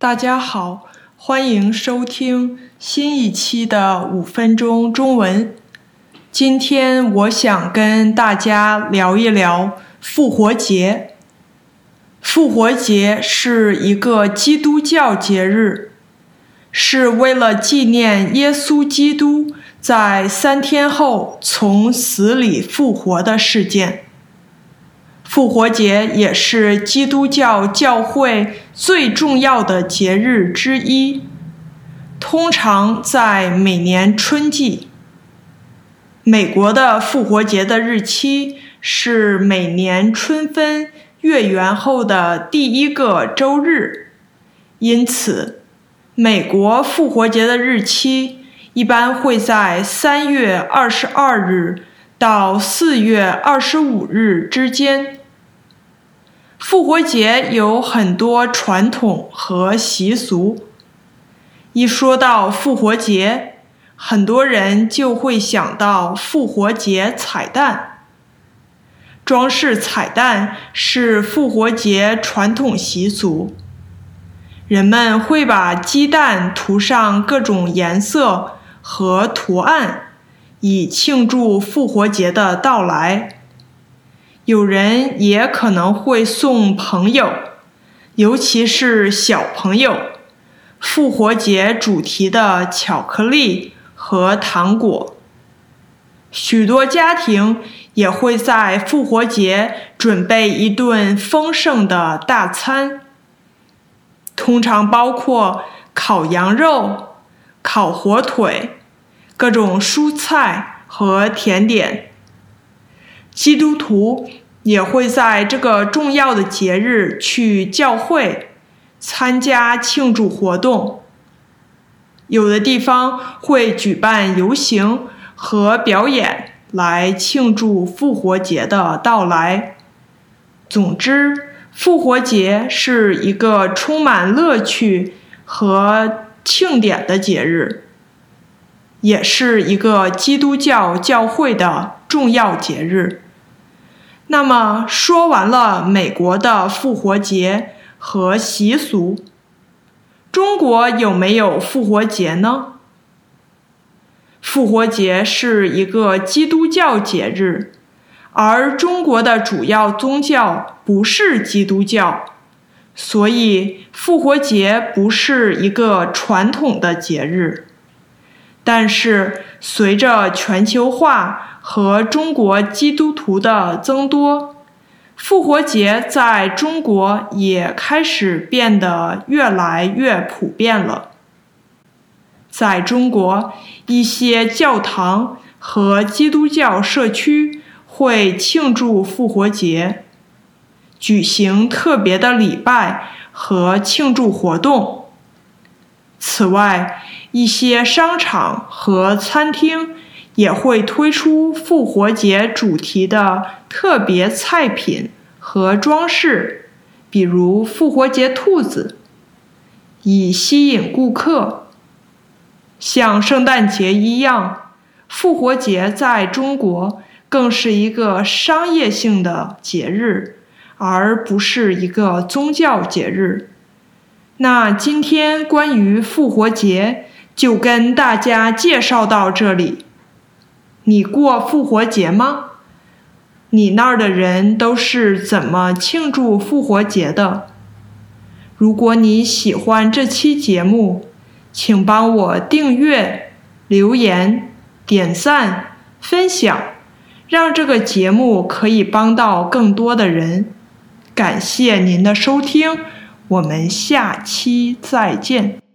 大家好，欢迎收听新一期的五分钟中文。今天我想跟大家聊一聊复活节。复活节是一个基督教节日，是为了纪念耶稣基督在三天后从死里复活的事件。复活节也是基督教教会最重要的节日之一，通常在每年春季。美国的复活节的日期是每年春分月圆后的第一个周日，因此，美国复活节的日期一般会在三月二十二日到四月二十五日之间。复活节有很多传统和习俗。一说到复活节，很多人就会想到复活节彩蛋。装饰彩蛋是复活节传统习俗，人们会把鸡蛋涂上各种颜色和图案，以庆祝复活节的到来。有人也可能会送朋友，尤其是小朋友，复活节主题的巧克力和糖果。许多家庭也会在复活节准备一顿丰盛的大餐，通常包括烤羊肉、烤火腿、各种蔬菜和甜点。基督徒也会在这个重要的节日去教会参加庆祝活动。有的地方会举办游行和表演来庆祝复活节的到来。总之，复活节是一个充满乐趣和庆典的节日，也是一个基督教教会的重要节日。那么说完了美国的复活节和习俗，中国有没有复活节呢？复活节是一个基督教节日，而中国的主要宗教不是基督教，所以复活节不是一个传统的节日。但是随着全球化，和中国基督徒的增多，复活节在中国也开始变得越来越普遍了。在中国，一些教堂和基督教社区会庆祝复活节，举行特别的礼拜和庆祝活动。此外，一些商场和餐厅。也会推出复活节主题的特别菜品和装饰，比如复活节兔子，以吸引顾客。像圣诞节一样，复活节在中国更是一个商业性的节日，而不是一个宗教节日。那今天关于复活节就跟大家介绍到这里。你过复活节吗？你那儿的人都是怎么庆祝复活节的？如果你喜欢这期节目，请帮我订阅、留言、点赞、分享，让这个节目可以帮到更多的人。感谢您的收听，我们下期再见。